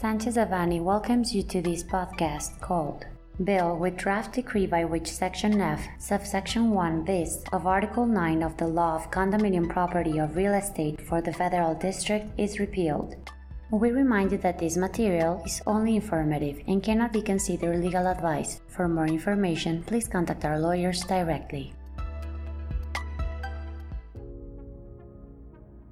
Sanchez Devanny welcomes you to this podcast called Bill with Draft Decree by which Section F, subsection 1 bis of Article 9 of the Law of Condominium Property of Real Estate for the Federal District is repealed. We remind you that this material is only informative and cannot be considered legal advice. For more information, please contact our lawyers directly.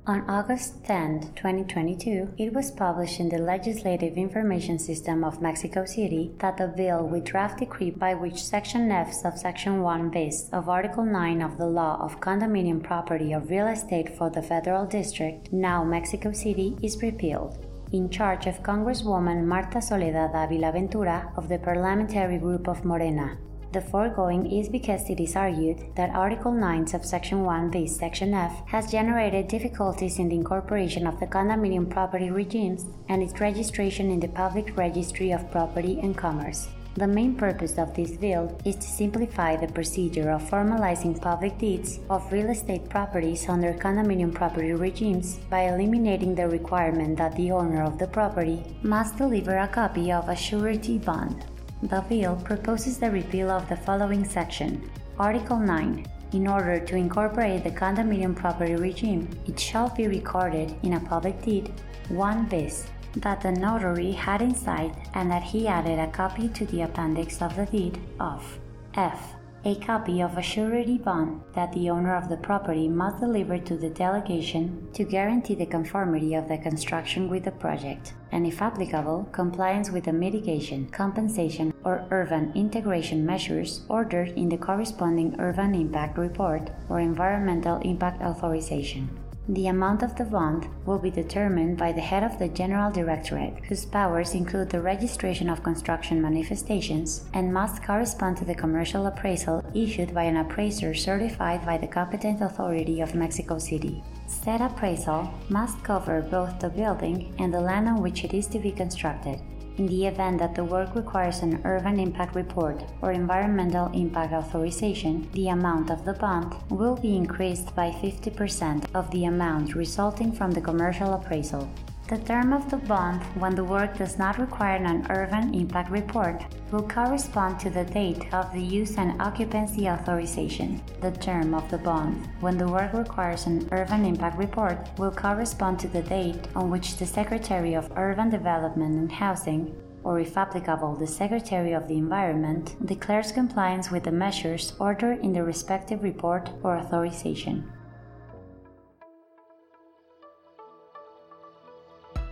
On August 10, 2022, it was published in the Legislative Information System of Mexico City that the bill with draft decree by which Section F subsection 1 bis of Article 9 of the Law of Condominium Property of Real Estate for the Federal District, now Mexico City, is repealed. In charge of Congresswoman Marta Soledad Avila Ventura of the parliamentary group of Morena, the foregoing is because it is argued that Article 9, subsection 1 bis section F has generated difficulties in the incorporation of the condominium property regimes and its registration in the Public Registry of Property and Commerce. The main purpose of this bill is to simplify the procedure of formalizing public deeds of real estate properties under condominium property regimes by eliminating the requirement that the owner of the property must deliver a copy of a surety bond. The bill proposes the repeal of the following section. Article 9. In order to incorporate the condominium property regime, it shall be recorded in a public deed. 1 bis that the notary had in sight and that he added a copy to the appendix of the deed of f a copy of a surety bond that the owner of the property must deliver to the delegation to guarantee the conformity of the construction with the project, and if applicable, compliance with the mitigation, compensation, or urban integration measures ordered in the corresponding urban impact report or environmental impact authorization. The amount of the bond will be determined by the head of the General Directorate, whose powers include the registration of construction manifestations and must correspond to the commercial appraisal issued by an appraiser certified by the competent authority of Mexico City. Said appraisal must cover both the building and the land on which it is to be constructed, in the event that the work requires an urban impact report or environmental impact authorization, the amount of the bond will be increased by 50% of the amount resulting from the commercial appraisal. The term of the bond, when the work does not require an urban impact report, will correspond to the date of the use and occupancy authorization. The term of the bond, when the work requires an urban impact report, will correspond to the date on which the Secretary of Urban Development and Housing or if applicable, the Secretary of the Environment, declares compliance with the measures ordered in the respective report or authorization.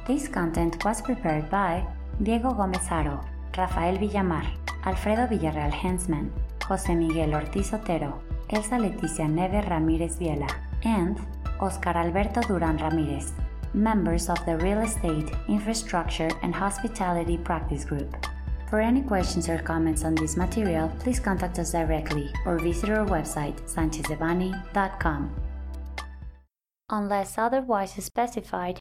This content was prepared by Diego Gómez Haro, Rafael Villamar, Alfredo Villarreal Hensman, José Miguel Ortiz Otero, Elsa Leticia Neve Ramírez Viela, and Oscar Alberto Duran Ramírez, members of the Real Estate, Infrastructure, and Hospitality Practice Group. For any questions or comments on this material, please contact us directly or visit our website, sanchezdevanny.com. Unless otherwise specified,